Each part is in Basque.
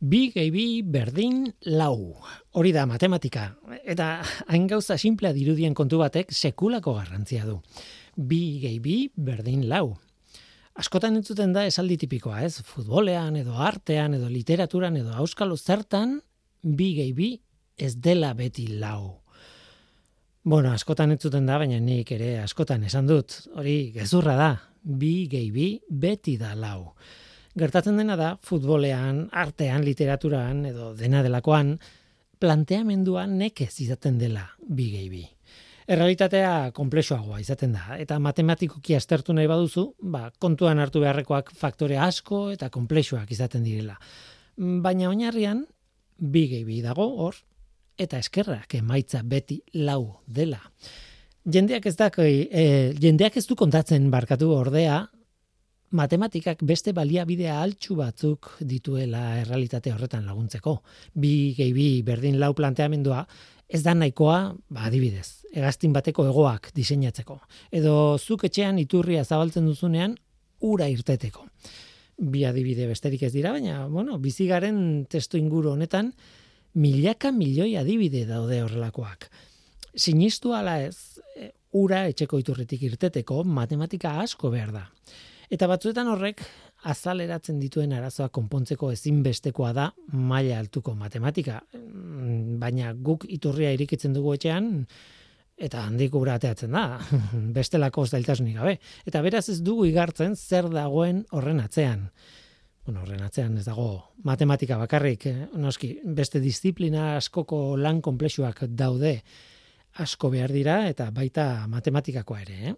Bi gehi berdin lau. Hori da matematika. Eta hain gauza simplea dirudien kontu batek sekulako garrantzia du. Bi gehi bi berdin lau. Askotan entzuten da esaldi tipikoa, ez? Futbolean edo artean edo literaturan edo auskalo zertan bi gehi bi ez dela beti lau. Bueno, askotan entzuten da, baina nik ere askotan esan dut. Hori gezurra da. Bi gehi bi beti da lau gertatzen dena da futbolean, artean, literaturan edo dena delakoan planteamendua nekez izaten dela bi gehi bi. Errealitatea komplexuagoa izaten da eta matematikoki aztertu nahi baduzu, ba, kontuan hartu beharrekoak faktore asko eta komplexuak izaten direla. Baina oinarrian bi gehi bi dago hor eta eskerrak emaitza beti lau dela. Jendeak ez da, e, jendeak ez du kontatzen barkatu ordea, matematikak beste baliabidea altxu batzuk dituela errealitate horretan laguntzeko. Bi gehi bi berdin lau planteamendua ez da nahikoa, ba adibidez, egaztin bateko egoak diseinatzeko. Edo zuk etxean iturria zabaltzen duzunean ura irteteko. Bi adibide besterik ez dira, baina, bueno, bizigaren testu inguru honetan, milaka milioi adibide daude horrelakoak. Sinistu ala ez, e, ura etxeko iturretik irteteko matematika asko behar da. Eta batzuetan horrek azaleratzen dituen arazoa konpontzeko ezinbestekoa da maila altuko matematika. Mm, baina guk iturria irikitzen dugu etxean, eta handik ura ateatzen da, bestelako zailtasunik gabe. Eta beraz ez dugu igartzen zer dagoen horren atzean. Bueno, horren atzean ez dago matematika bakarrik, eh? noski, beste disiplina askoko lan komplexuak daude asko behar dira, eta baita matematikakoa ere. Eh?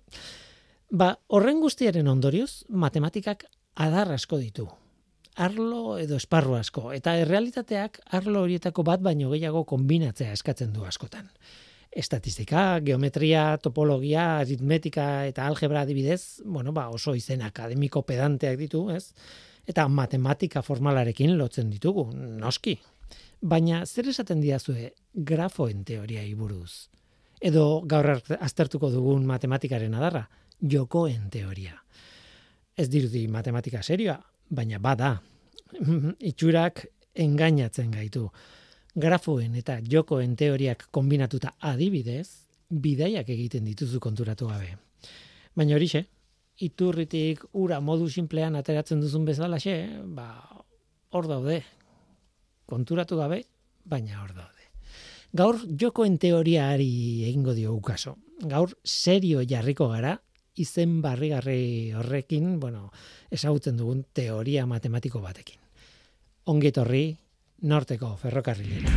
Ba, horren guztiaren ondorioz, matematikak adar asko ditu. Arlo edo esparru asko. Eta errealitateak arlo horietako bat baino gehiago kombinatzea eskatzen du askotan. Estatistika, geometria, topologia, aritmetika eta algebra adibidez, bueno, ba, oso izen akademiko pedanteak ditu, ez? Eta matematika formalarekin lotzen ditugu, noski. Baina zer esaten diazue grafoen teoria iburuz? Edo gaur aztertuko dugun matematikaren adarra? Jokoen teoria. Ez dirudi matematika serioa, baina bada. Itxurak engainatzen gaitu. Grafoen eta jokoen teoriak kombinatuta adibidez, bidaiak egiten dituzu konturatu gabe. Baina horixe, iturritik ura modu simplean ateratzen duzun bezalaxe, ba, hor daude. Konturatu gabe, baina hor daude. Gaur jokoen teoriari egingo dio kaso. Gaur serio jarriko gara izen barrigarri horrekin, bueno, ezagutzen dugun teoria matematiko batekin. Ongetorri norteko ferrokarrilera.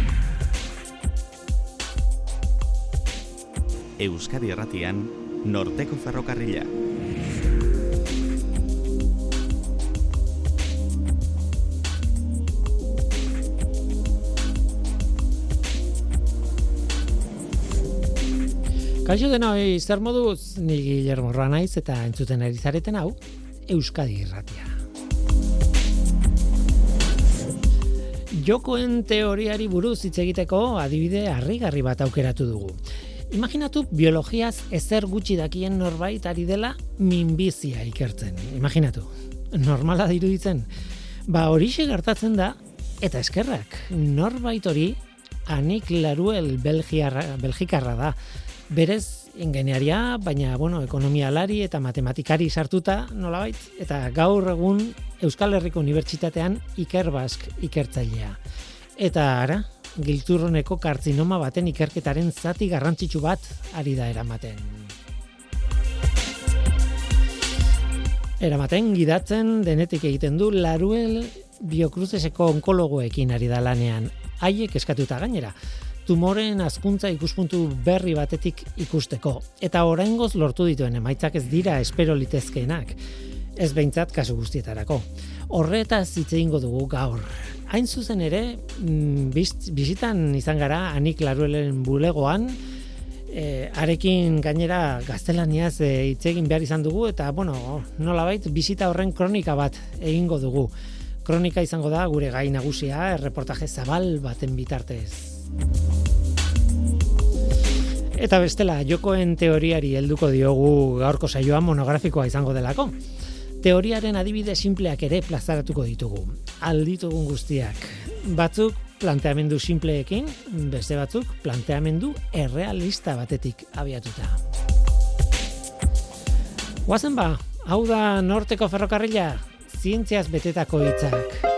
Euskadi Erratian, norteko ferrokarrila. Kaixo dena hoi, zer moduz, ni Guillermo Ranaiz eta entzuten ari zareten hau, Euskadi irratia. Jokoen teoriari buruz hitz egiteko adibide harrigarri bat aukeratu dugu. Imaginatu biologiaz ezer gutxi dakien norbait ari dela minbizia ikertzen. Imaginatu. Normala diruditzen. Ba horixe gertatzen da eta eskerrak. Norbait hori Anik Laruel Belgikarra da berez ingeniaria, baina bueno, ekonomia lari eta matematikari sartuta nolabait, eta gaur egun Euskal Herriko Unibertsitatean Ikerbask ikertzailea. Eta ara, gilturroneko kartzinoma baten ikerketaren zati garrantzitsu bat ari da eramaten. Eramaten gidatzen denetik egiten du Laruel biokruzeseko onkologoekin ari da lanean. Haiek eskatuta gainera tumoren azkuntza ikuspuntu berri batetik ikusteko. Eta oraingoz lortu dituen emaitzak ez dira espero litezkeenak. Ez behintzat kasu guztietarako. Horretaz hitz egingo dugu gaur. Hain zuzen ere, mm, bizitan izan gara Anik Laruelen bulegoan, e, arekin gainera gaztelaniaz e, egin behar izan dugu, eta bueno, nolabait, bizita horren kronika bat egingo dugu. Kronika izango da gure gai nagusia, erreportaje zabal baten bitartez. Eta bestela, jokoen teoriari helduko diogu gaurko saioa monografikoa izango delako. Teoriaren adibide simpleak ere plazaratuko ditugu. Alditugun guztiak. batzuk planteamendu simpleekin, beste batzuk planteamendu errealista batetik abiatuta. Guazen ba, hau da norteko ferrokarrila, zientziaz betetako hitzak.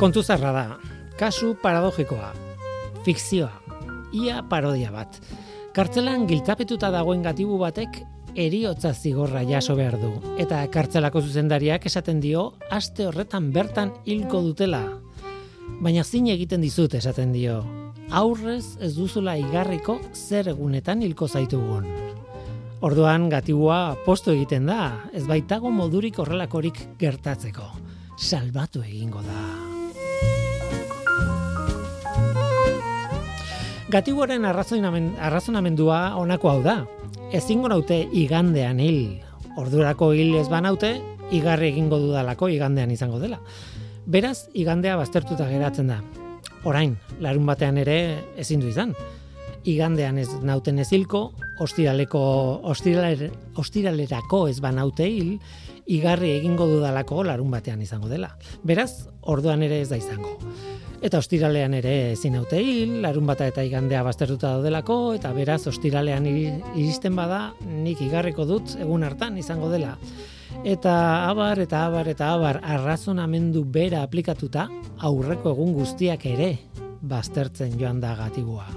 Kontu zarra da, kasu paradogikoa, fikzioa, ia parodia bat. Kartzelan giltapetuta dagoen gatibu batek eriotza zigorra jaso behar du. Eta kartzelako zuzendariak esaten dio, aste horretan bertan hilko dutela. Baina zin egiten dizut esaten dio, aurrez ez duzula igarriko zer egunetan hilko zaitugun. Orduan gatibua posto egiten da, ez baitago modurik horrelakorik gertatzeko. Salbatu egingo da. Gatiboren arrazonamendua honako hau da. Ezingo naute igandean hil. Ordurako hil ez banaute, igarri egingo dudalako igandean izango dela. Beraz, igandea baztertuta geratzen da. Orain, larun batean ere ezin du izan. Igandean ez nauten ez hilko, ostiraleko, ostiraler, ostiralerako ez banaute hil, igarri egingo dudalako larun batean izango dela. Beraz, orduan ere ez da izango. Eta ostiralean ere ezin haute hil, larun bata eta igandea baztertuta daudelako, eta beraz ostiralean iristen bada, nik igarriko dut egun hartan izango dela. Eta abar eta abar eta abar arrazonamendu bera aplikatuta, aurreko egun guztiak ere baztertzen joan da gatibua.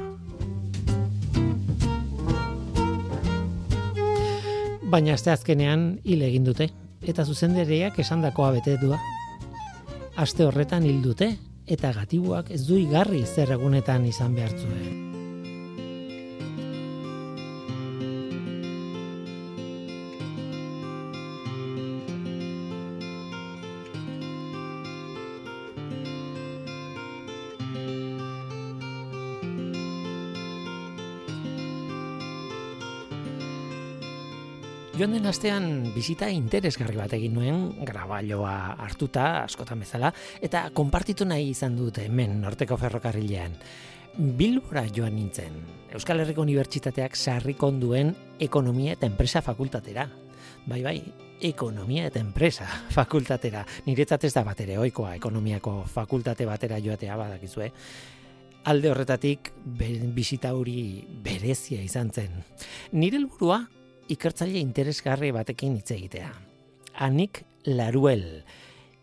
Baina azte azkenean hil egin dute, eta zuzenderiak esandakoa bete dua. Aste horretan hil dute, eta gatibuak ez du igarri zer egunetan izan behartzuen. Joan den astean bizita interesgarri bat egin nuen, grabailoa hartuta, askotan bezala, eta konpartitu nahi izan dut hemen norteko ferrokarrilean. Bilbora joan nintzen, Euskal Herriko Unibertsitateak sarrik onduen ekonomia eta enpresa fakultatera. Bai, bai, ekonomia eta enpresa fakultatera. Niretzat ez da bat ere, oikoa, ekonomiako fakultate batera joatea badakizue. Alde horretatik, bizita hori berezia izan zen. Nire helburua ikertzaile interesgarri batekin hitz egitea. Anik Laruel,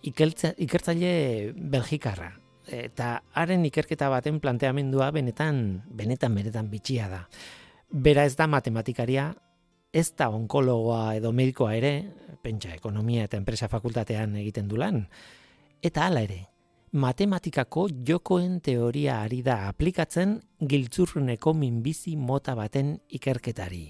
ikertzaile belgikarra, eta haren ikerketa baten planteamendua benetan, benetan, benetan bitxia da. Bera ez da matematikaria, ez da onkologoa edo medikoa ere, pentsa ekonomia eta enpresa fakultatean egiten du lan, eta hala ere, matematikako jokoen teoria ari da aplikatzen giltzurruneko minbizi mota baten ikerketari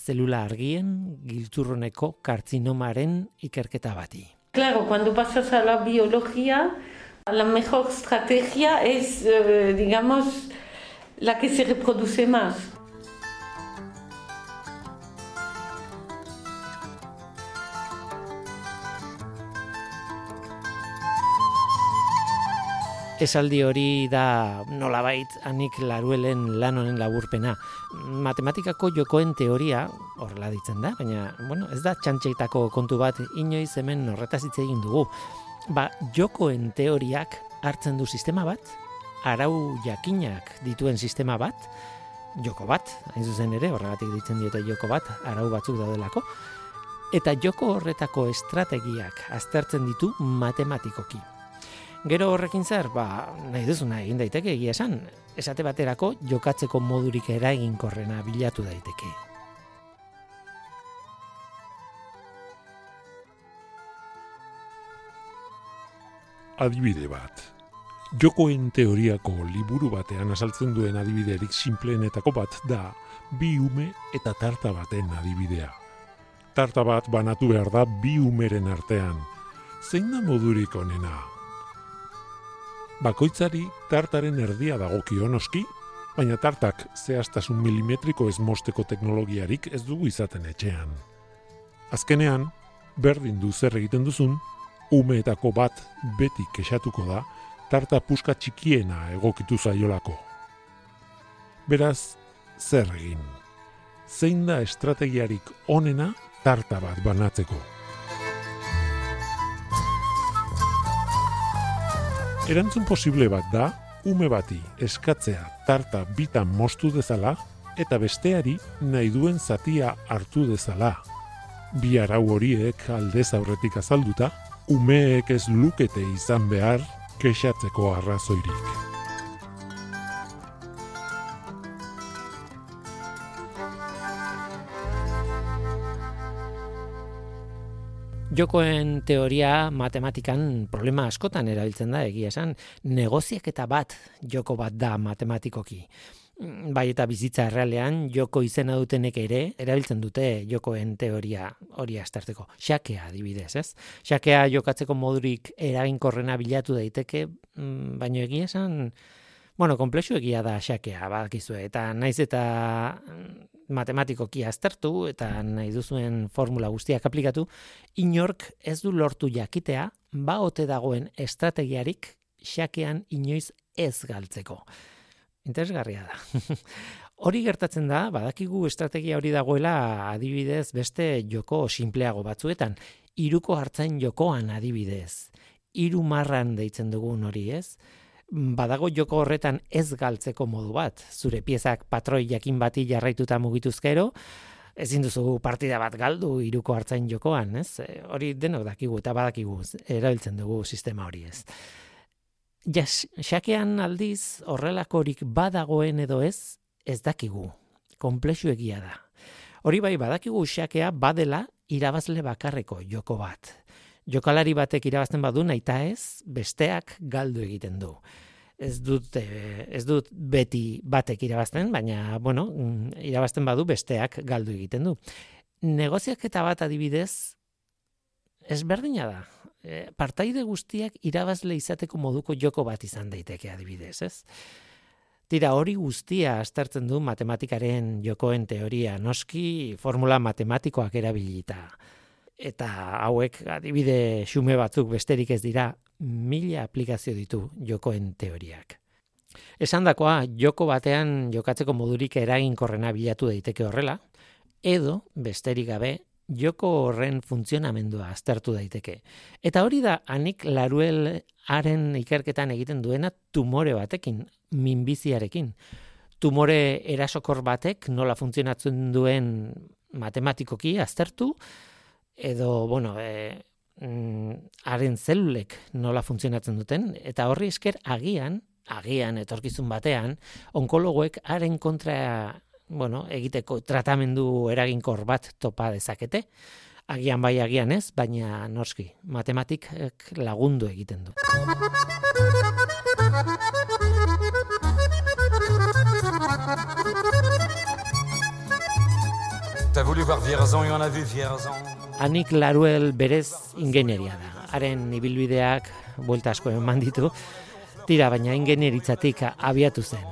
zelula argien giltzurroneko kartzinomaren ikerketa bati. Claro, cuando pasas a la biología, la mejor estrategia es, eh, digamos, la que se reproduce más. Esaldi hori da nolabait anik laruelen lan honen laburpena. Matematikako jokoen teoria horrela ditzen da, baina bueno, ez da txantxeitako kontu bat inoiz hemen horretaz hitz egin dugu. Ba, jokoen teoriak hartzen du sistema bat, arau jakinak dituen sistema bat, joko bat, hain zuzen ere, horregatik ditzen diote joko bat, arau batzuk daudelako, eta joko horretako estrategiak aztertzen ditu matematikoki. Gero horrekin zer, ba, nahi duzuna egin daiteke egia esan, esate baterako jokatzeko modurik eraginkorrena bilatu daiteke. Adibide bat. Jokoen teoriako liburu batean azaltzen duen adibiderik simpleenetako bat da bi ume eta tarta baten adibidea. Tarta bat banatu behar da bi umeren artean. Zein da modurik onena? Bakoitzari tartaren erdia dagokio noski, baina tartak zehaztasun milimetriko ez mosteko teknologiarik ez dugu izaten etxean. Azkenean, berdin du zer egiten duzun, umeetako bat beti kexatuko da, tarta puska txikiena egokitu zaiolako. Beraz, zer egin? Zein da estrategiarik onena tarta bat banatzeko? Erantzun posible bat da, ume bati eskatzea tarta bitan mostu dezala eta besteari nahi duen zatia hartu dezala. Bi arau horiek aldez aurretik azalduta, umeek ez lukete izan behar kexatzeko arrazoirik. Jokoen teoria matematikan problema askotan erabiltzen da, egia esan, negoziak eta bat joko bat da matematikoki. Mm, bai eta bizitza errealean, joko izena dutenek ere, erabiltzen dute jokoen teoria hori astarteko. Xakea adibidez, ez? Xakea jokatzeko modurik eraginkorrena bilatu daiteke, mm, baino egia esan, bueno, komplexu egia da xakea, badakizue, eta naiz eta matematikoki aztertu eta nahi duzuen formula guztiak aplikatu, inork ez du lortu jakitea, ba ote dagoen estrategiarik xakean inoiz ez galtzeko. Interesgarria da. hori gertatzen da, badakigu estrategia hori dagoela adibidez beste joko simpleago batzuetan, iruko hartzain jokoan adibidez. Iru marran deitzen dugun hori ez, badago joko horretan ez galtzeko modu bat. Zure piezak patroi jakin bati jarraituta mugituzkero, ezin duzu partida bat galdu iruko hartzain jokoan, ez? E, hori denok dakigu eta badakigu erabiltzen dugu sistema hori, ez? Ja, xakean aldiz horrelakorik badagoen edo ez, ez dakigu. Komplexu egia da. Hori bai badakigu xakea badela irabazle bakarreko joko bat jokalari batek irabazten badu naita ez, besteak galdu egiten du. Ez dut, eh, ez dut beti batek irabazten, baina, bueno, mm, irabazten badu besteak galdu egiten du. Negoziak eta bat adibidez, ez berdina da. E, partaide guztiak irabazle izateko moduko joko bat izan daiteke adibidez, ez? Tira hori guztia astartzen du matematikaren jokoen teoria, noski formula matematikoak erabilita eta hauek adibide xume batzuk besterik ez dira mila aplikazio ditu jokoen teoriak. Esan dakoa, joko batean jokatzeko modurik eraginkorrena bilatu daiteke horrela, edo besterik gabe joko horren funtzionamendua aztertu daiteke. Eta hori da anik laruel haren ikerketan egiten duena tumore batekin, minbiziarekin. Tumore erasokor batek nola funtzionatzen duen matematikoki aztertu, edo, bueno, e, haren zelulek nola funtzionatzen duten, eta horri esker agian, agian etorkizun batean, onkologoek haren kontra bueno, egiteko tratamendu eraginkor bat topa dezakete. Agian bai agian ez, baina norski, matematik lagundu egiten du. T'as voulu voir Vierzon, y on a Vierzon. Anik Laruel berez ingenieria da. Haren ibilbideak buelta asko eman ditu. Tira, baina ingenieritzatik abiatu zen.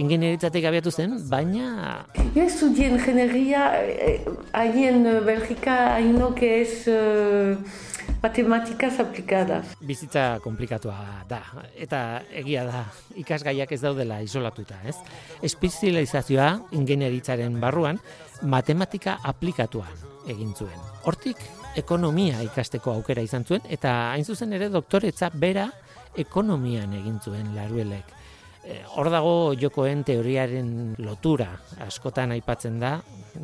Ingenieritzatik abiatu zen, baina... Yo estudié ingeniería ahí en Bélgica, ahí no que es uh, matemáticas aplicadas. Bizitza komplikatua da, eta egia da, ikasgaiak ez daudela isolatuta, ez? Espezializazioa ingenieritzaren barruan, matematika aplikatuan egin zuen. Hortik ekonomia ikasteko aukera izan zuen eta hain zuzen ere doktoretza bera ekonomian egin zuen Laruelek. E, hor dago jokoen teoriaren lotura askotan aipatzen da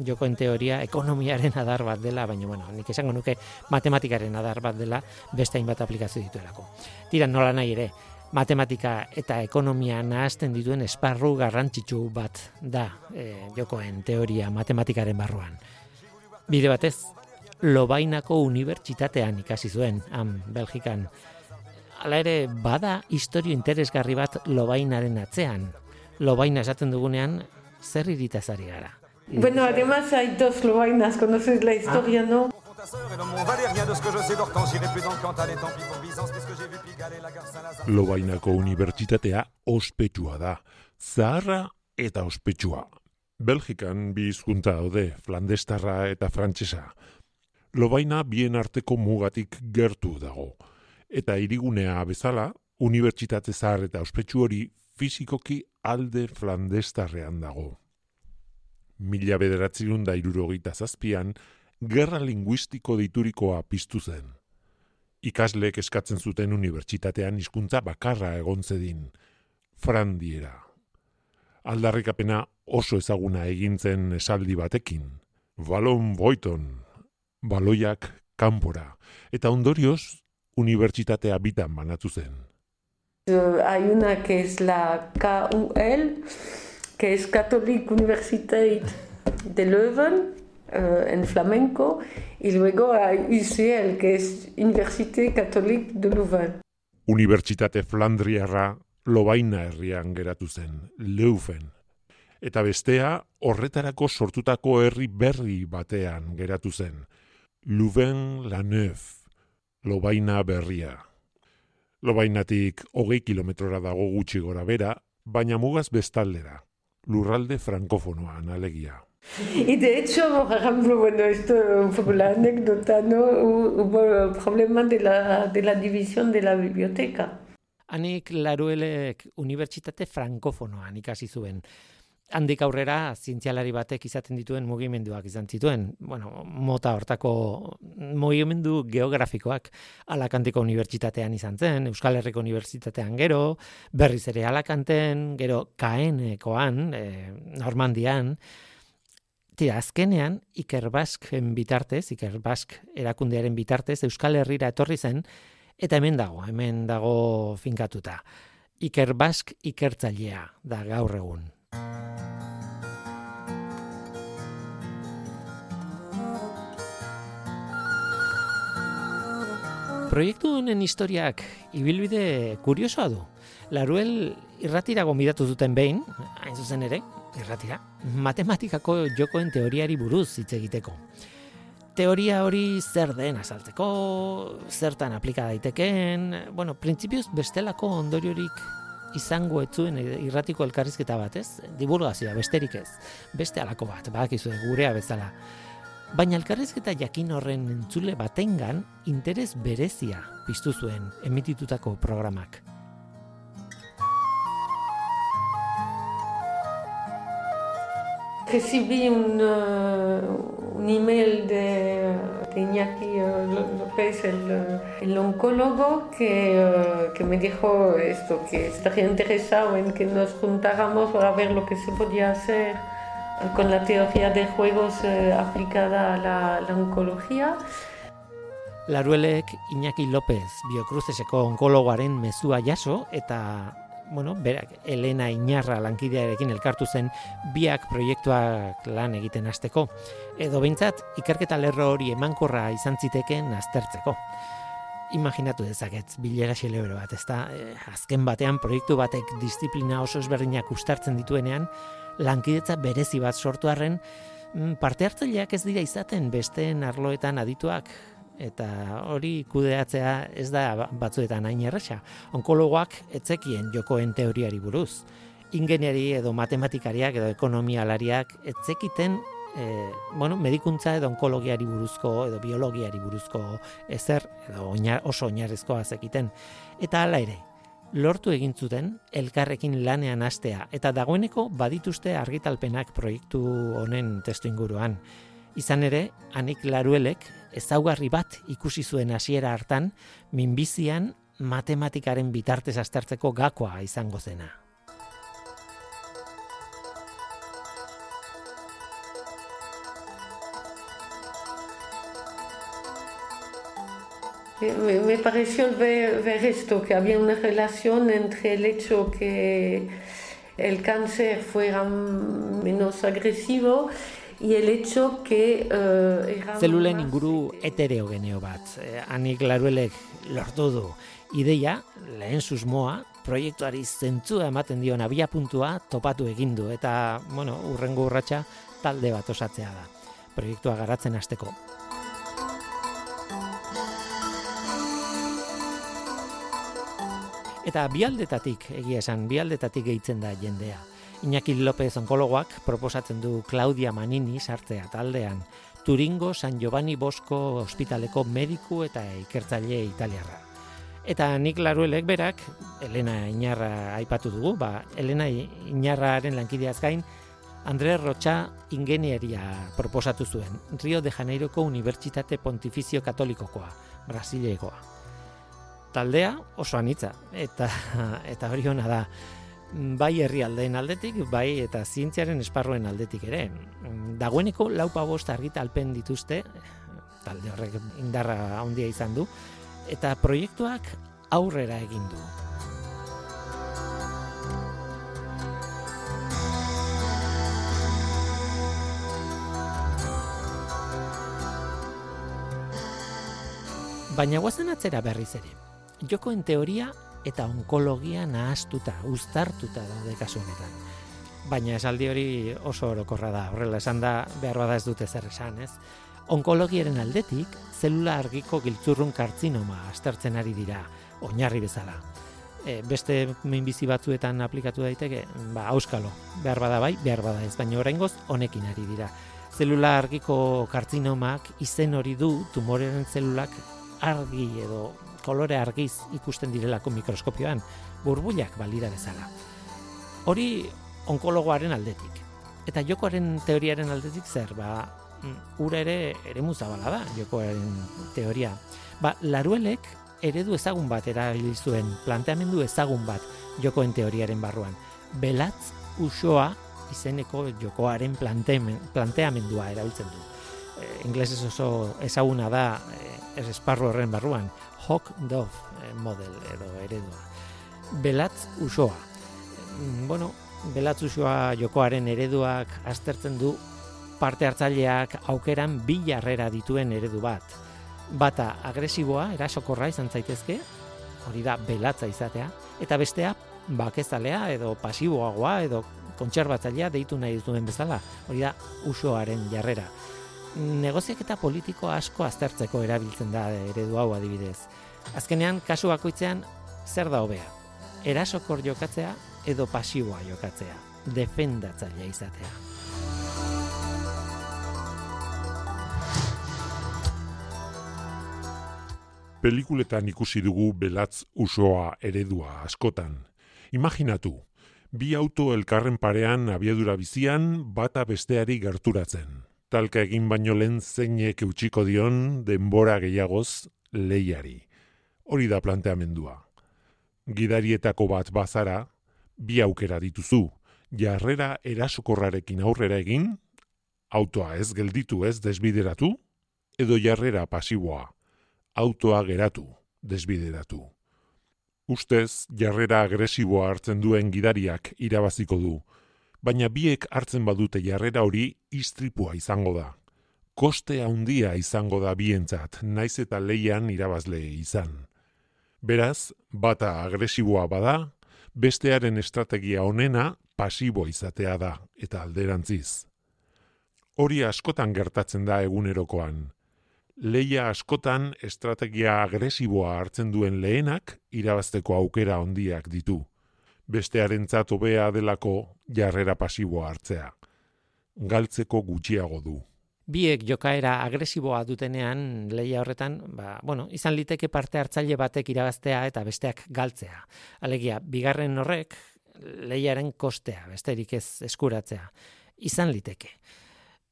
jokoen teoria ekonomiaren adar bat dela, baina bueno, nik esango nuke matematikaren adar bat dela beste hainbat aplikazio dituelako. Tira nola nahi ere, matematika eta ekonomia nahazten dituen esparru garrantzitsu bat da e, jokoen teoria matematikaren barruan. Bide batez, Lobainako unibertsitatean ikasi zuen, han, Belgikan. Hala ere, bada historio interesgarri bat Lobainaren atzean. Lobaina esaten dugunean, zer iritazari gara. Bueno, además hay dos Lobainas, conoces la historia, ah. no? Lobainako unibertsitatea ospetsua da. Zaharra eta ospetsua. Belgikan bi hizkuntza daude, flandestarra eta frantsesa. Lobaina bien arteko mugatik gertu dago. Eta hirigunea bezala, Unibertsitate zahar eta ospetsu hori fizikoki alde flandestarrean dago. Mila bederatzerun da irurogeita zazpian, gerra linguistiko diturikoa piztu zen. Ikasleek eskatzen zuten unibertsitatean hizkuntza bakarra egon zedin, frandiera. Aldarrikapena oso ezaguna egintzen esaldi batekin. Balon boiton, baloiak kanpora, eta ondorioz unibertsitatea bitan banatu zen. Uh, hay una que es la KUL, que es Catholic University de Leuven, uh, en flamenco, y luego hay UCL, que es Université Catholique de Leuven. Unibertsitate Flandriarra lobaina herrian geratu zen, Leuven. Eta bestea, horretarako sortutako herri berri batean geratu zen, Louvain-la-Neuve, lobaina berria. Lobainatik hogei kilometrora dago gutxi gora bera, baina mugaz bestaldera, lurralde frankofonoan alegia. Y de hecho, por ejemplo, bueno, esto un poco la anécdota, ¿no? Hubo problema de la, de la división de la biblioteca. Anik Laruelek unibertsitate frankofonoan ikasi zuen handik aurrera zientzialari batek izaten dituen mugimenduak izan zituen, bueno, mota hortako mugimendu geografikoak Alakanteko unibertsitatean izan zen, Euskal Herriko unibertsitatean gero, berriz ere Alakanten, gero Kaenekoan, e, Normandian, Tira, azkenean, Ikerbasken bitartez, Ikerbask erakundearen bitartez, Euskal Herrira etorri zen, eta hemen dago, hemen dago finkatuta. Ikerbask ikertzailea da gaur egun. Proiektu honen historiak ibilbide kuriosoa du. Laruel irratira gombidatu duten behin, hain zuzen ere, irratira, matematikako jokoen teoriari buruz hitz egiteko. Teoria hori zer den azaltzeko, zertan aplika daitekeen, bueno, printzipioz bestelako ondoriorik izango etzuen irratiko elkarrizketa bat, ez? Divulgazioa, besterik ez. Beste alako bat, badakizu gurea bezala. Baina elkarrizketa jakin horren entzule batengan interes berezia piztu zuen emititutako programak. Recibí un, uh, un email de, de Iñaki uh, López, el, uh, el oncólogo, que, uh, que me dijo esto, que estaría interesado en que nos juntáramos para ver lo que se podía hacer con la teoría de juegos eh, aplicada a la, la oncología. Laruelek Iñaki López biocruzeseko onkologoaren mezua jaso eta bueno, berak Elena Iñarra lankidearekin elkartu zen biak proiektuak lan egiten hasteko edo behintzat ikerketa lerro hori emankorra izan ziteken aztertzeko. Imaginatu dezaket bilera xelebero bat, ezta? E, azken batean proiektu batek disiplina oso ezberdinak ustartzen dituenean, lankidetza berezi bat sortu arren, mm, parte hartzaileak ez dira izaten besteen arloetan adituak eta hori kudeatzea ez da batzuetan hain erresa. Onkologoak etzekien jokoen teoriari buruz. Ingeniari edo matematikariak edo ekonomialariak etzekiten e, bueno, medikuntza edo onkologiari buruzko edo biologiari buruzko ezer edo oso oinarrizkoa zekiten. Eta hala ere, lortu egin zuten elkarrekin lanean hastea eta dagoeneko badituzte argitalpenak proiektu honen testu inguruan. Izan ere, Anik Laruelek ezaugarri bat ikusi zuen hasiera hartan minbizian matematikaren bitartez aztertzeko gakoa izango zena. Me, me pareció ver, ver, esto, que había una relación entre el hecho que el cáncer fuera menos agresivo y el hecho que uh, era Zelulen inguru heterogeneo bat. Eh, Anik Laruelek lortu du ideia, lehen susmoa, proiektuari zentzua ematen dion abia puntua topatu egin du eta, bueno, urrengo urratsa talde bat osatzea da. Proiektua garatzen hasteko. Eta bialdetatik, egia esan, bialdetatik gehitzen da jendea. Iñaki López onkologoak proposatzen du Claudia Manini sartzea taldean, Turingo San Giovanni Bosco ospitaleko mediku eta ikertzaile italiarra. Eta nik laruelek berak, Elena Inarra aipatu dugu, ba, Elena Inarraren lankideaz gain, Andre Rocha ingenieria proposatu zuen, Rio de Janeiroko Unibertsitate Pontifizio Katolikokoa, Brasilegoa. Taldea oso anitza, eta, eta hori hona da, bai herrialdeen aldetik, bai eta zientziaren esparruen aldetik ere. Dagoeneko laupa bost argitalpen dituzte, talde horrek indarra handia izan du, eta proiektuak aurrera egin du. Baina guazen atzera berriz ere. Jokoen teoria eta onkologia nahastuta, uztartuta daude kasu honetan. Baina esaldi hori oso orokorra da, horrela esan da behar bada ez dute zer esan, ez? Onkologiaren aldetik, zelula argiko giltzurrun kartzinoma aztertzen ari dira, oinarri bezala. E, beste minbizi batzuetan aplikatu daiteke, ba, auskalo, behar bada bai, behar bada ez, baina oraingoz honekin ari dira. Zelula argiko kartzinomak izen hori du tumoren zelulak argi edo kolore argiz ikusten direlako mikroskopioan, burbuilak balira bezala. Hori onkologoaren aldetik. Eta jokoaren teoriaren aldetik zer, ba, mm, ura ere ere muzabala da, jokoaren teoria. Ba, laruelek eredu ezagun bat erabili zuen, planteamendu ezagun bat jokoen teoriaren barruan. Belatz usoa izeneko jokoaren planteamendua erabiltzen du. E, inglesez oso ezaguna da e, esparru horren barruan. Hawk Dove eh, model edo eredua. Belatz usoa. Mm, bueno, belatz usoa jokoaren ereduak aztertzen du parte hartzaileak aukeran bi jarrera dituen eredu bat. Bata agresiboa, erasokorra izan zaitezke, hori da belatza izatea, eta bestea bakezalea edo pasiboagoa edo kontserbatzailea deitu nahi duen bezala, hori da usoaren jarrera negoziak eta politiko asko aztertzeko erabiltzen da eredu hau adibidez. Azkenean, kasu bakoitzean, zer da hobea? Erasokor jokatzea edo pasiboa jokatzea, defendatzailea izatea. Pelikuletan ikusi dugu belatz usoa eredua askotan. Imaginatu, bi auto elkarren parean abiadura bizian bata besteari gerturatzen talka egin baino lehen zeinek eutxiko dion denbora gehiagoz lehiari. Hori da planteamendua. Gidarietako bat bazara, bi aukera dituzu, jarrera erasukorrarekin aurrera egin, autoa ez gelditu ez desbideratu, edo jarrera pasiboa, autoa geratu, desbideratu. Ustez, jarrera agresiboa hartzen duen gidariak irabaziko du, baina biek hartzen badute jarrera hori istripua izango da. Koste handia izango da bientzat, naiz eta leian irabazle izan. Beraz, bata agresiboa bada, bestearen estrategia onena pasibo izatea da, eta alderantziz. Hori askotan gertatzen da egunerokoan. Leia askotan estrategia agresiboa hartzen duen lehenak irabazteko aukera handiak ditu bestearentzat hobea delako jarrera pasiboa hartzea. Galtzeko gutxiago du. Biek jokaera agresiboa dutenean leia horretan, ba, bueno, izan liteke parte hartzaile batek irabaztea eta besteak galtzea. Alegia, bigarren horrek leiaren kostea, besterik ez eskuratzea. Izan liteke.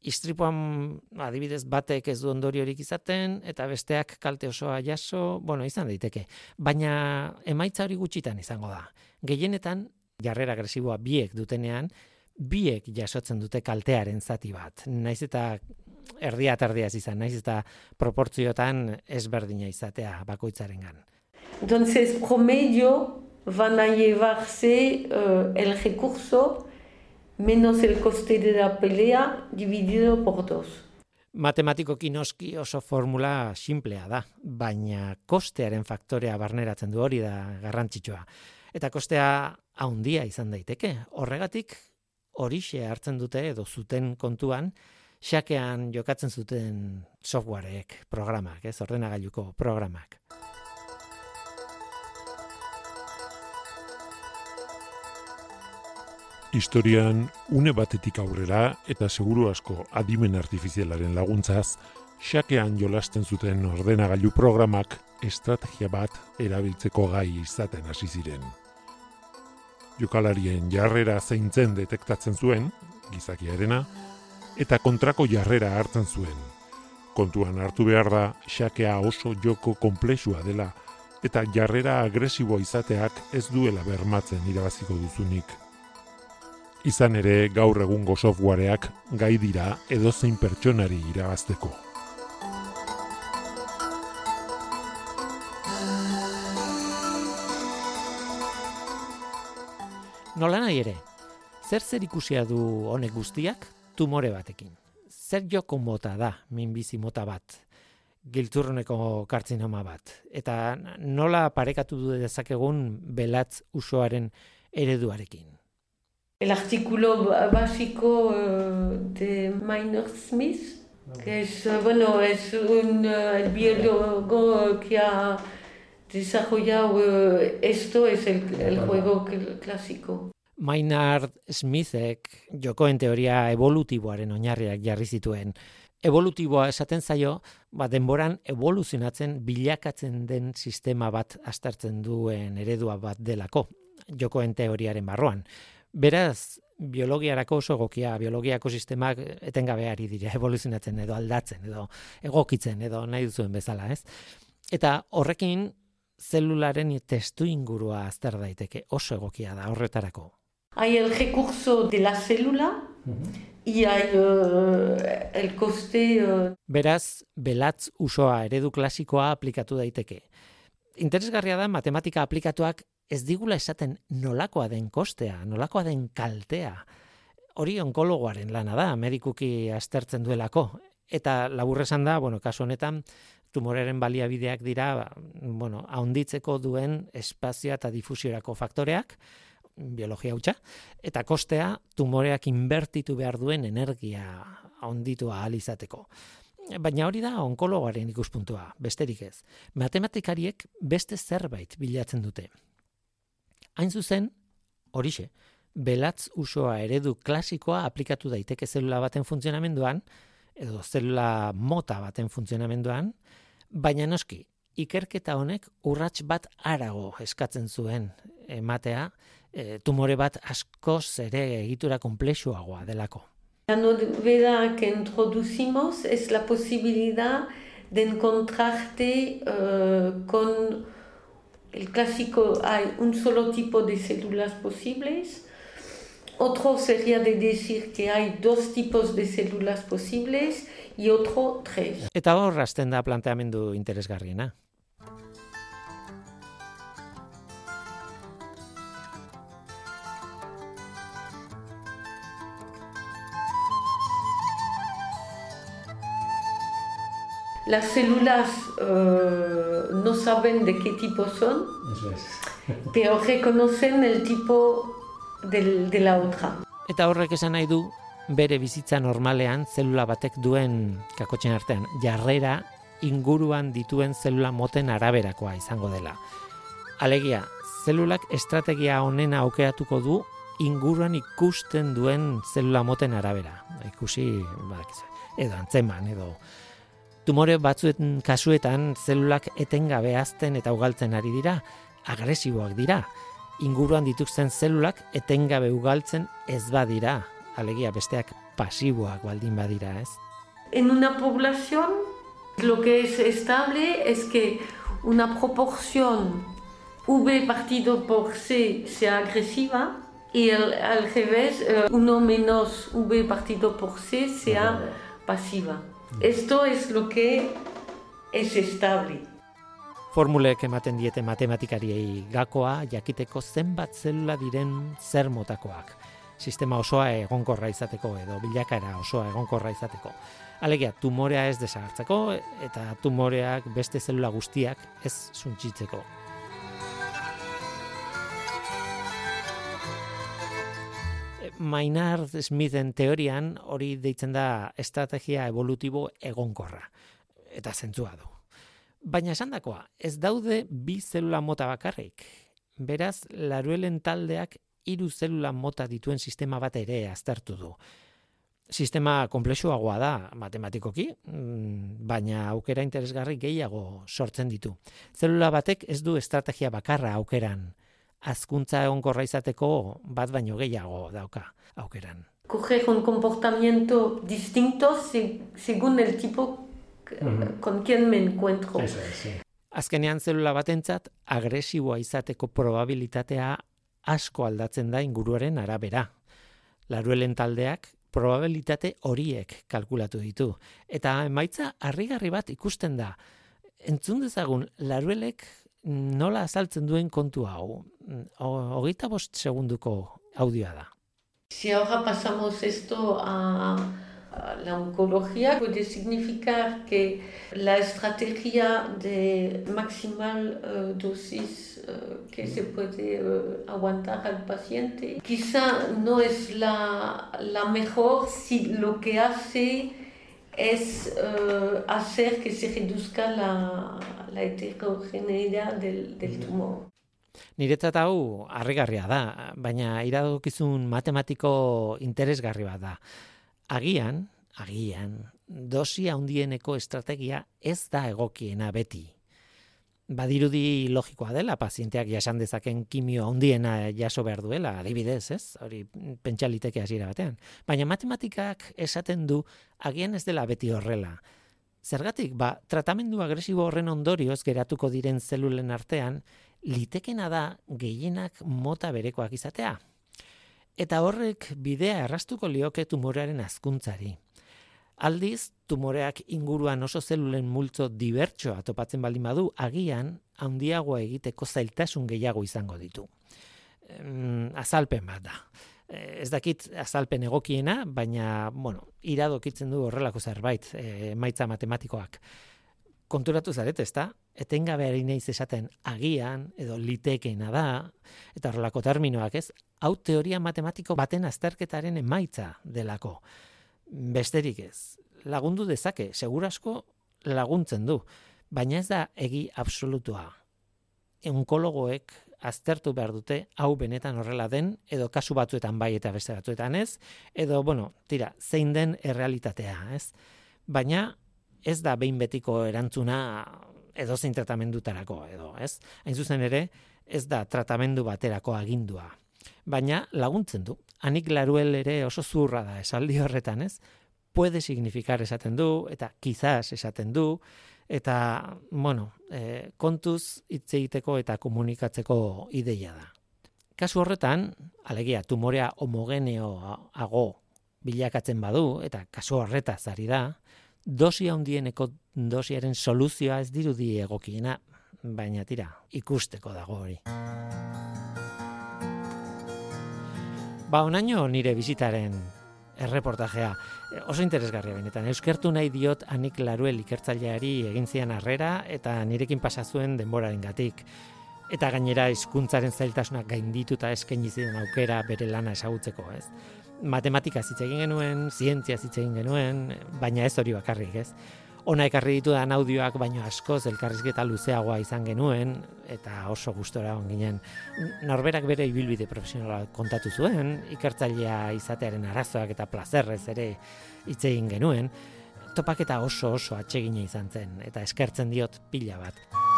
Istripuan adibidez batek ez du ondoriorik izaten eta besteak kalte osoa jaso, bueno, izan daiteke. Baina emaitza hori gutxitan izango da gehienetan jarrera agresiboa biek dutenean, biek jasotzen dute kaltearen zati bat. Naiz eta erdia tardiaz izan, naiz eta proportziotan ezberdina izatea bakoitzarengan. Entonces, promedio van a llevarse uh, el recurso menos el coste de la pelea dividido por dos. Matematiko kinoski oso formula simplea da, baina kostearen faktorea barneratzen du hori da garrantzitsua eta kostea haundia izan daiteke. Horregatik horixe hartzen dute edo zuten kontuan xakean jokatzen zuten softwareek, programak, ez, ordenagailuko programak. Historian une batetik aurrera eta seguru asko adimen artifizialaren laguntzaz, xakean jolasten zuten ordenagailu programak estrategia bat erabiltzeko gai izaten hasi ziren. Jokalarien jarrera zeintzen detektatzen zuen, gizakiarena, eta kontrako jarrera hartzen zuen. Kontuan hartu behar da, xakea oso joko komplexua dela, eta jarrera agresibo izateak ez duela bermatzen irabaziko duzunik. Izan ere, gaur egungo softwareak gai dira edozein pertsonari irabazteko. Nola nahi ere, zer zer ikusia du honek guztiak tumore batekin? Zer joko mota da minbizi mota bat? Giltzurroneko kartzinoma bat. Eta nola parekatu du dezakegun belatz usoaren ereduarekin? El artículo básico uh, de Minor Smith, que es, uh, bueno, es un uh, biólogo que ha desarrollado uh, esto es el, el juego clásico. Maynard Smithek jokoen teoria evolutiboaren oinarriak jarri zituen. Evolutiboa esaten zaio, ba denboran evoluzionatzen bilakatzen den sistema bat astartzen duen eredua bat delako jokoen teoriaren barruan. Beraz, biologiarako oso egokia, biologiako sistemak etengabeari dira evoluzionatzen edo aldatzen edo egokitzen edo nahi duzuen bezala, ez? Eta horrekin zelularen testu ingurua azter daiteke oso egokia da horretarako. Hay el recurso de la célula y hay uh, el coste... Uh... Beraz, belatz usoa eredu klasikoa aplikatu daiteke. Interesgarria da matematika aplikatuak ez digula esaten nolakoa den kostea, nolakoa den kaltea. Hori onkologoaren lana da, medikuki aztertzen duelako. Eta laburresan da, bueno, kasu honetan, tumoreren baliabideak dira, ba, bueno, haunditzeko duen espazioa eta difusiorako faktoreak, biologia hutsa, eta kostea tumoreak inbertitu behar duen energia haunditu ahal izateko. Baina hori da onkologoaren ikuspuntua, besterik ez. Matematikariek beste zerbait bilatzen dute. Hain zuzen, horixe, belatz usoa eredu klasikoa aplikatu daiteke zelula baten funtzionamenduan, edo zelula mota baten funtzionamenduan, Baina noski, ikerketa honek urrats bat arago eskatzen zuen ematea, e, tumore bat askoz ere egitura komplexuagoa delako. La novedad que introducimos es la posibilidad de encontrarte uh, con el clásico, hay un solo tipo de células posibles, Otro sería de decir que hay dos tipos de células posibles y otro tres. Eta hor rasten da planteamendu interesgarriena. Las células uh, no saben de qué tipo son, Eso es. pero reconocen el tipo del, de la otra. Eta horrek esan nahi du, bere bizitza normalean zelula batek duen kakotzen artean jarrera inguruan dituen zelula moten araberakoa izango dela. Alegia, zelulak estrategia honena aukeratuko du inguruan ikusten duen zelula moten arabera. Ikusi, badakizu, edo antzeman, edo tumore batzuetan kasuetan zelulak etengabe azten eta ugaltzen ari dira, agresiboak dira inguruan dituzten zelulak etengabe ugaltzen ez badira, alegia besteak pasiboak baldin badira, ez? En una población lo que es estable es que una proporción V partido por C sea agresiva y el, al revés, uh, uno menos V partido por C sea pasiva. Esto es lo que es estable formulek ematen diete matematikariei gakoa jakiteko zenbat zelula diren zer motakoak. Sistema osoa egonkorra izateko edo bilakara osoa egonkorra izateko. Alegia, tumorea ez desagartzeko eta tumoreak beste zelula guztiak ez suntzitzeko. Maynard Smithen teorian hori deitzen da estrategia evolutibo egonkorra. Eta zentzua du. Baina esandakoa, ez daude bi zelula mota bakarrik. Beraz, laruelen taldeak hiru zelula mota dituen sistema bat ere aztertu du. Sistema komplexuagoa da matematikoki, mm, baina aukera interesgarri gehiago sortzen ditu. Zelula batek ez du estrategia bakarra aukeran. Azkuntza egonkorra izateko bat baino gehiago dauka aukeran. Coger un comportamiento distinto según el tipo con quien me encuentro. Eso sí. Azkenean zelula batentzat agresiboa izateko probabilitatea asko aldatzen da inguruaren arabera. Laruelen taldeak probabilitate horiek kalkulatu ditu. Eta emaitza harrigarri bat ikusten da. Entzun dezagun, laruelek nola azaltzen duen kontu hau. Hogeita bost segunduko audioa da. Si ahora pasamos esto a la oncología puede significar que la estrategia de maximal uh, dosis uh, que se puede uh, aguantar al paciente quizá no es la, la mejor si lo que hace es hacer que se reduzca la, la heterogeneidad del, del tumor. Niretzat hau harrigarria da, baina iradokizun matematiko interesgarri bat da agian, agian, dosi handieneko estrategia ez da egokiena beti. Badirudi logikoa dela, pazienteak jasan dezaken kimio handiena jaso behar duela, adibidez, ez? Hori pentsaliteke hasiera batean. Baina matematikak esaten du agian ez dela beti horrela. Zergatik, ba, tratamendu agresibo horren ondorioz geratuko diren zelulen artean, litekena da gehienak mota berekoak izatea eta horrek bidea errastuko lioke tumorearen azkuntzari. Aldiz, tumoreak inguruan oso zelulen multzo dibertsoa topatzen baldin badu, agian handiagoa egiteko zailtasun gehiago izango ditu. azalpen bat da. E, ez dakit azalpen egokiena, baina, bueno, iradokitzen du horrelako zerbait, e, emaitza matematikoak. Konturatu zaret, ezta? Etengabe ari naiz esaten agian edo litekeena da eta horrelako terminoak, ez? hau teoria matematiko baten azterketaren emaitza delako. Besterik ez. Lagundu dezake, segurasko laguntzen du, baina ez da egi absolutua. Onkologoek aztertu behar dute hau benetan horrela den, edo kasu batzuetan bai eta beste batzuetan ez, edo, bueno, tira, zein den errealitatea, ez? Baina ez da behin betiko erantzuna edo zein tratamendutarako, edo, ez? Hain zuzen ere, ez da tratamendu baterako agindua baina laguntzen du. Anik laruel ere oso zurra da esaldi horretan, ez? Puede significar esaten du, eta quizás esaten du, eta, bueno, e, kontuz hitz egiteko eta komunikatzeko ideia da. Kasu horretan, alegia, tumorea homogeneoago bilakatzen badu, eta kasu horretaz ari da, dosia handieneko dosiaren soluzioa ez dirudi egokiena, baina tira, ikusteko dago hori. Ba, onaino nire bizitaren erreportajea. Oso interesgarria benetan. Euskertu nahi diot anik laruel ikertzaileari egin zian harrera eta nirekin pasazuen denboraren gatik. Eta gainera hizkuntzaren zailtasunak gaindituta eskaini ziren aukera bere lana esagutzeko, ez? Matematika hitz egin genuen, zientzia hitz egin genuen, baina ez hori bakarrik, ez? ona ekarri ditudan audioak baino askoz elkarrizketa luzeagoa izan genuen eta oso gustora on ginen. Norberak bere ibilbide profesionala kontatu zuen ikertzailea izatearen arazoak eta plazerrez ere hitz egin genuen. Topaketa oso oso atsegina izan zen eta eskertzen diot pila bat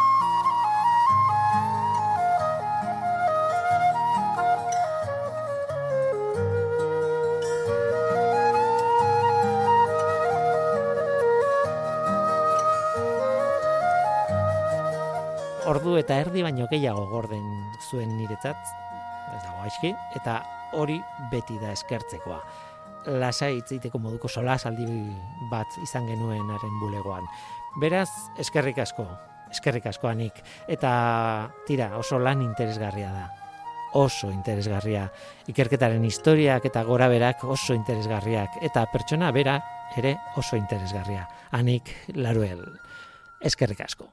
ordu eta erdi baino gehiago gorden zuen niretzat, ez dago aizki, eta hori beti da eskertzekoa. Lasa itzeiteko moduko solasaldi bat izan genuenaren bulegoan. Beraz, eskerrik asko, eskerrik asko anik, eta tira, oso lan interesgarria da. Oso interesgarria. Ikerketaren historiak eta gora berak oso interesgarriak. Eta pertsona bera ere oso interesgarria. Anik, laruel. Eskerrik asko.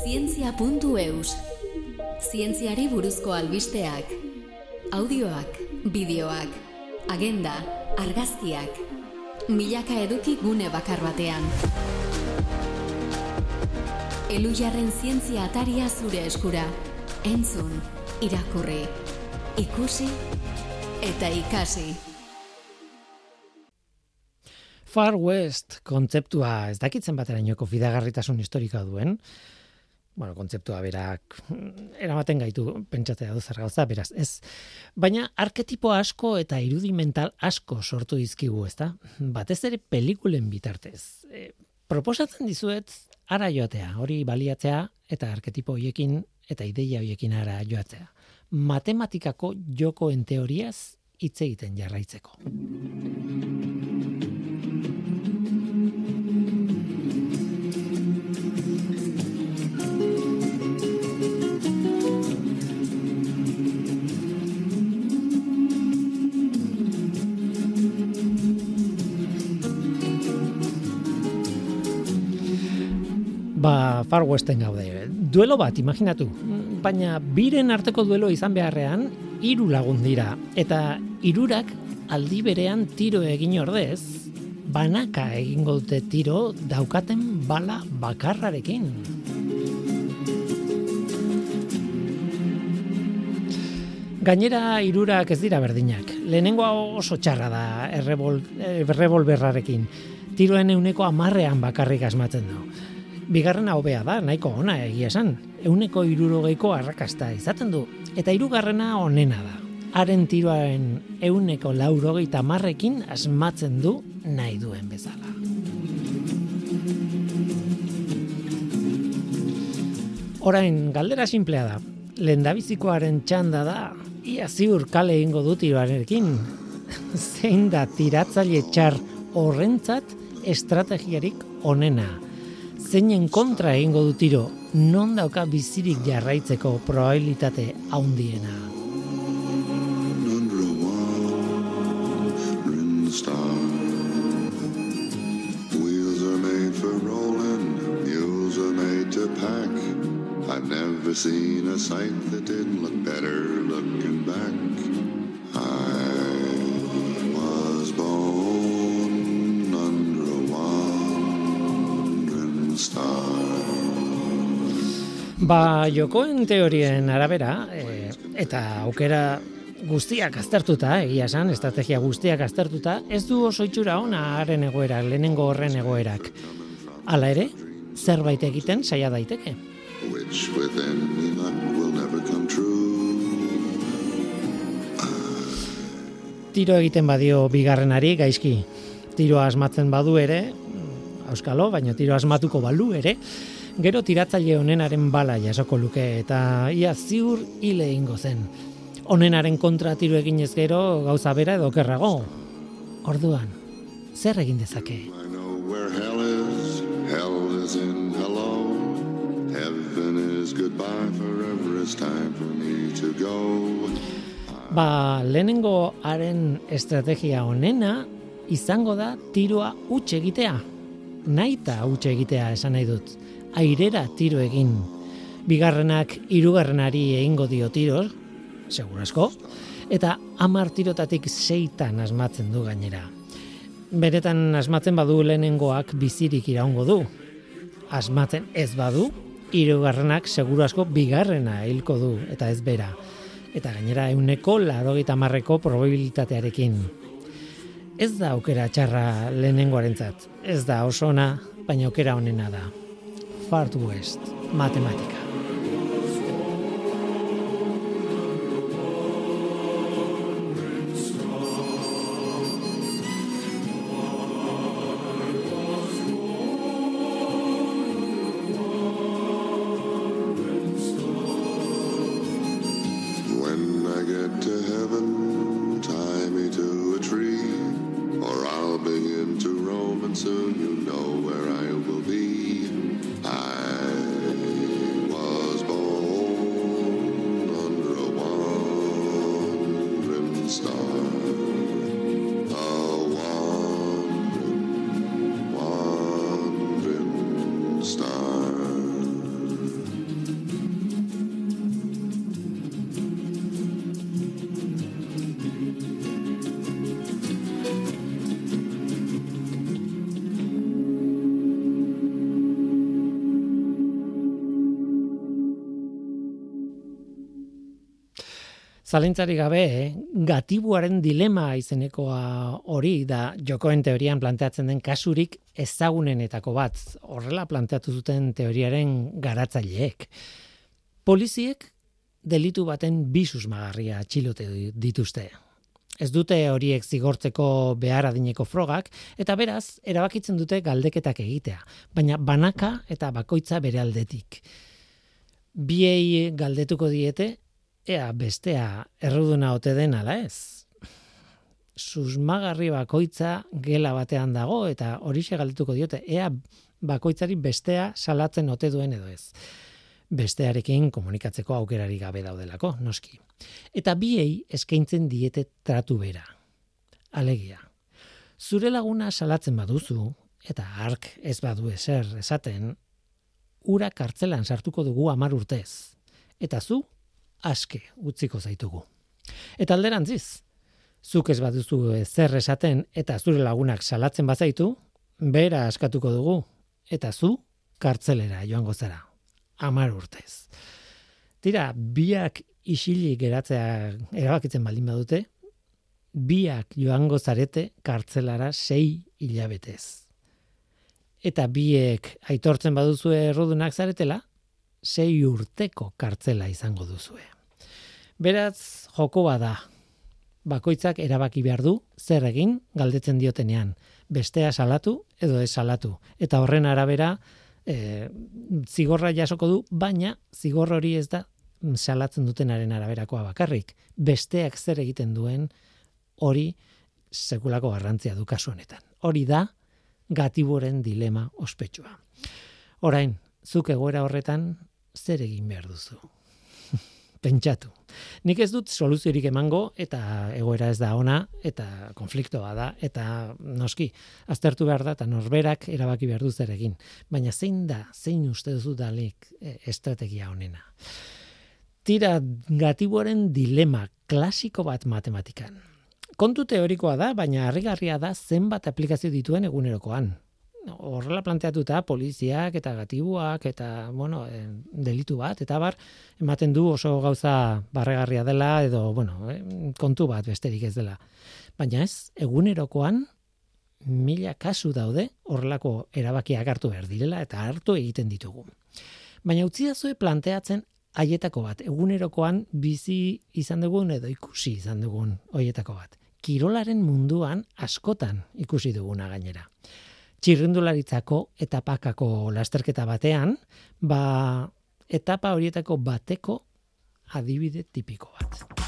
Zientzia.eus Zientziari buruzko albisteak Audioak, bideoak, agenda, argazkiak Milaka eduki gune bakar batean. Elujarren zientzia ataria zure eskura. Entzun, irakurri, ikusi eta ikasi. Far West kontzeptua ez dakitzen baterainoko fidagarritasun historikoa duen, bueno, kontzeptua berak mm, eramaten gaitu pentsatzea du zer gauza, beraz, ez. Baina arketipo asko eta irudi mental asko sortu dizkigu, ezta? Batez ere pelikulen bitartez. E, proposatzen dizuet ara joatea, hori baliatzea eta arketipo hoiekin eta ideia hoiekin ara joatzea. Matematikako jokoen teoriaz hitz egiten jarraitzeko. Ba, Far Westen gaude. Duelo bat, imaginatu. Baina biren arteko duelo izan beharrean, hiru lagun dira. Eta hirurak aldi berean tiro egin ordez, banaka egingo dute tiro daukaten bala bakarrarekin. Gainera hirurak ez dira berdinak. Lehenengoa oso txarra da errebol, errebolberrarekin. Tiroen euneko amarrean bakarrik asmatzen du. Bigarrena hobea da, nahiko ona egia esan. Euneko irurogeiko arrakasta izaten du. Eta hirugarrena onena da. Haren tiroaren euneko laurogeita marrekin asmatzen du nahi duen bezala. Orain, galdera simplea da. Lendabizikoaren txanda da, ia ziur kale egingo du tiroarekin. Zein da tiratzaile txar horrentzat estrategiarik onena. Zeinen kontra egingo du tiro, non dauka bizirik jarraitzeko probabilitate haundiena. I've never seen a sight that didn't Ba, jokoen teorien arabera, e, eta aukera guztiak aztertuta, egia esan, estrategia guztiak aztertuta, ez du oso itxura ona haren egoera, lehenengo horren egoerak. Hala ere, zerbait egiten saia daiteke. Which within me luck will never come true. Tiro egiten badio bigarrenari gaizki. Tiro asmatzen badu ere, mm, auskalo, baina tiro asmatuko balu ere, gero tiratzaile honenaren bala jasoko luke eta ia ziur hile egingo zen. Honenaren kontra tiro eginez gero gauza bera edo kerrago. Orduan, zer egin dezake? Ba, lehenengo haren estrategia honena izango da tiroa huts egitea. Naita huts egitea esan nahi dut. Airera tiro egin. Bigarrenak hirugarrenari egingo dio tiro, segurazko, eta hamar tirotatik seitan asmatzen du gainera. Beretan asmatzen badu lehenengoak bizirik iraungo du. Asmatzen ez badu, hirugarrenak seguru asko bigarrena hilko du eta ez bera. Eta gainera euneko larogeita marreko probabilitatearekin. Ez da aukera txarra lehenengoarentzat. Ez da oso ona, baina aukera onena da. Far West, matematika. Zalentzari gabe, eh, gatibuaren dilema izenekoa hori da jokoen teorian planteatzen den kasurik ezagunenetako bat, horrela planteatu zuten teoriaren garatzaileek. Poliziek delitu baten bisusmagarria atxilote dituzte. Ez dute horiek zigortzeko behar adineko frogak, eta beraz, erabakitzen dute galdeketak egitea, baina banaka eta bakoitza bere aldetik. Biei galdetuko diete, ea bestea erruduna ote den ala ez. Susmagarri bakoitza gela batean dago eta horixe galdetuko diote, ea bakoitzari bestea salatzen ote duen edo ez. Bestearekin komunikatzeko aukerari gabe daudelako, noski. Eta biei eskaintzen diete tratu bera. Alegia. Zure laguna salatzen baduzu, eta ark ez badu ezer esaten, ura kartzelan sartuko dugu amar urtez. Eta zu, aske utziko zaitugu. Eta alderantziz, zuk ez baduzu zer esaten eta zure lagunak salatzen bazaitu, bera askatuko dugu. Eta zu, kartzelera joango zara. Amar urtez. Tira, biak isilik geratzea erabakitzen baldin badute, biak joango zarete kartzelara sei hilabetez. Eta biek aitortzen baduzue errudunak zaretela, sei urteko kartzela izango duzue. Beraz, joko bada. Bakoitzak erabaki behar du zer egin galdetzen diotenean. Bestea salatu edo ez salatu. Eta horren arabera e, zigorra jasoko du, baina zigor hori ez da mm, salatzen dutenaren araberakoa bakarrik. Besteak zer egiten duen hori sekulako garrantzia du kasu honetan. Hori da gatiboren dilema ospetsua. Orain, zuk egoera horretan zer egin behar duzu? Pentsatu. Nik ez dut soluziorik emango eta egoera ez da ona eta konfliktoa da eta noski aztertu behar da eta norberak erabaki behar du zer egin. Baina zein da, zein uste duzu dalik e, estrategia honena? Tira gatiboren dilema klasiko bat matematikan. Kontu teorikoa da, baina harrigarria da zenbat aplikazio dituen egunerokoan. Horrela planteatuta poliziak eta gatibuak eta bueno, eh, delitu bat eta bar ematen du oso gauza barregarria dela edo bueno, eh, kontu bat besterik ez dela. Baina ez, egunerokoan mila kasu daude horrelako erabakiak hartu behar direla eta hartu egiten ditugu. Baina utzi zue planteatzen haietako bat, egunerokoan bizi izan dugun edo ikusi izan dugun hoietako bat kirolaren munduan askotan ikusi duguna gainera. Txirrindularitzako etapakako lasterketa batean, ba etapa horietako bateko adibide tipiko bat.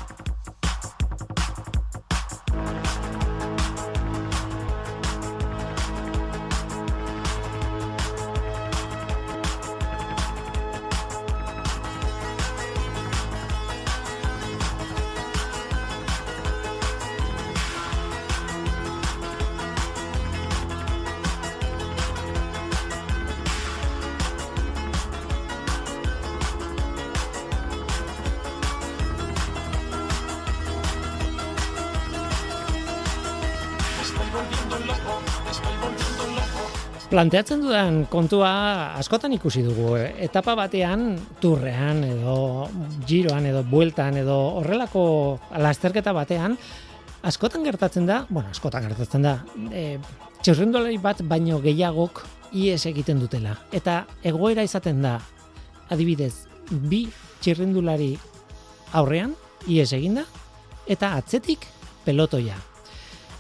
Planteatzen dudan kontua askotan ikusi dugu. Etapa batean, turrean edo giroan edo bueltan edo horrelako lasterketa batean, askotan gertatzen da, bueno, askotan gertatzen da, e, txirrindolari bat baino gehiagok ies egiten dutela. Eta egoera izaten da, adibidez, bi txirrindulari aurrean, ies eginda, eta atzetik pelotoia.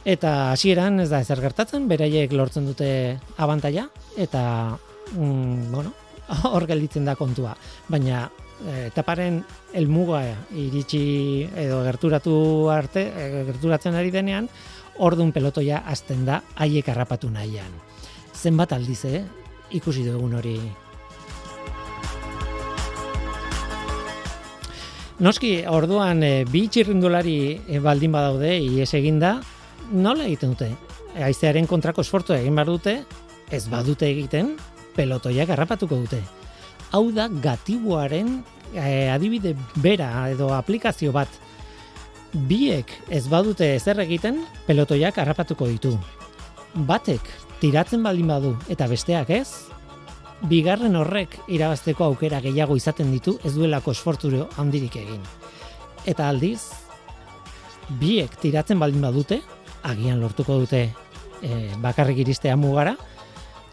Eta hasieran ez da ezer gertatzen, beraiek lortzen dute abantaia eta mm, bueno, hor gelditzen da kontua. Baina e, etaparen helmuga iritsi edo gerturatu arte, e, gerturatzen ari denean, ordun pelotoia hasten da haiek harrapatu nahian. Zenbat aldiz, eh? ikusi dugun hori Noski, orduan e, bi txirrindulari e, baldin badaude, ies eginda, nola egiten dute? Aizearen kontrako esfortu egin behar dute, ez badute egiten, pelotoiak harrapatuko dute. Hau da gatibuaren eh, adibide bera edo aplikazio bat biek ez badute ezer egiten, pelotoiak harrapatuko ditu. Batek tiratzen baldin badu eta besteak ez, bigarren horrek irabazteko aukera gehiago izaten ditu ez duelako esfortzure handirik egin. Eta aldiz, biek tiratzen baldin badute, agian lortuko dute e, bakarrik iristea mugara,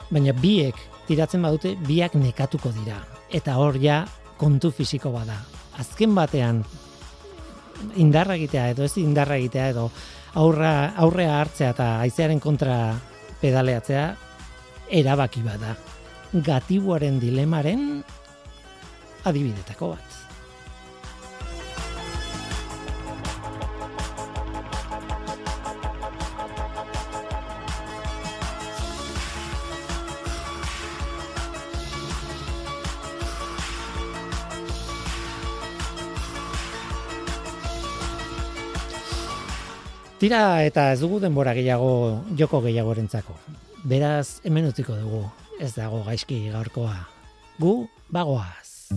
baina biek tiratzen badute, biak nekatuko dira. Eta hor ja kontu fisiko bada. Azken batean indarra egitea edo ez indarra egitea edo aurra, aurrea hartzea eta aizearen kontra pedaleatzea erabaki bada. Gatibuaren dilemaren adibidetako bat. Tira eta ez dugu denbora gehiago joko gehiagorentzako. Beraz, hemen utziko dugu. Ez dago gaizki gaurkoa. gu bagoaz.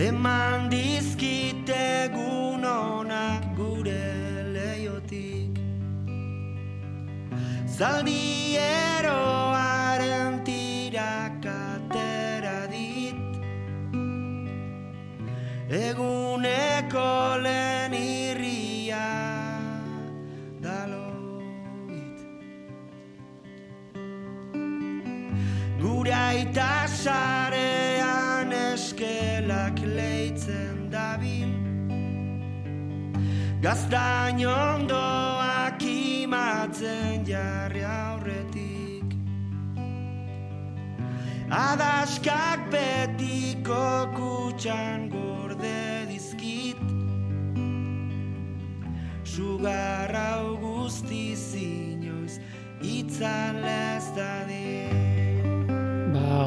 Eman dizkite egun onak gure leiotik Zaldieroaren tirak atera dit. Eguneko Gaztain ondoak imatzen jarri aurretik. Adaskak betiko kutxan gorde dizkit. Sugar hau guztiz inoiz itzalez dadin. Ba,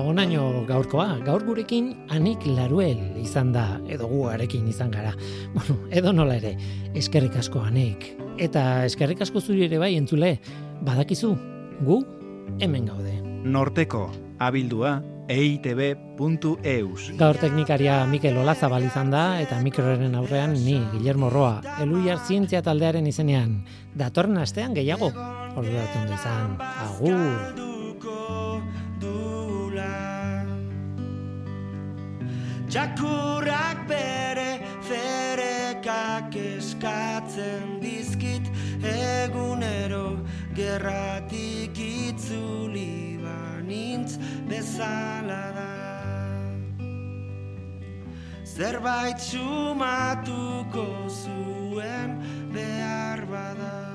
onaino gaurkoa, gaur gurekin anik laruel izan da, edo guarekin izan gara. Bueno, edo nola ere, eskerrik asko anek. Eta eskerrik asko zuri ere bai entzule, badakizu, gu hemen gaude. Norteko, abildua, eitb.eus. Gaur teknikaria Mikel Olazabal izan da, eta mikroren aurrean ni, Guillermo Roa, Eluiar Zientzia taldearen izenean. Datorren astean gehiago, orduratu ondo izan. Agur! Txakurrak bere ferekak eskatzen dizkit. Egunero gerratik itzuli banintz bezala da. Zerbait sumatuko zuen behar bada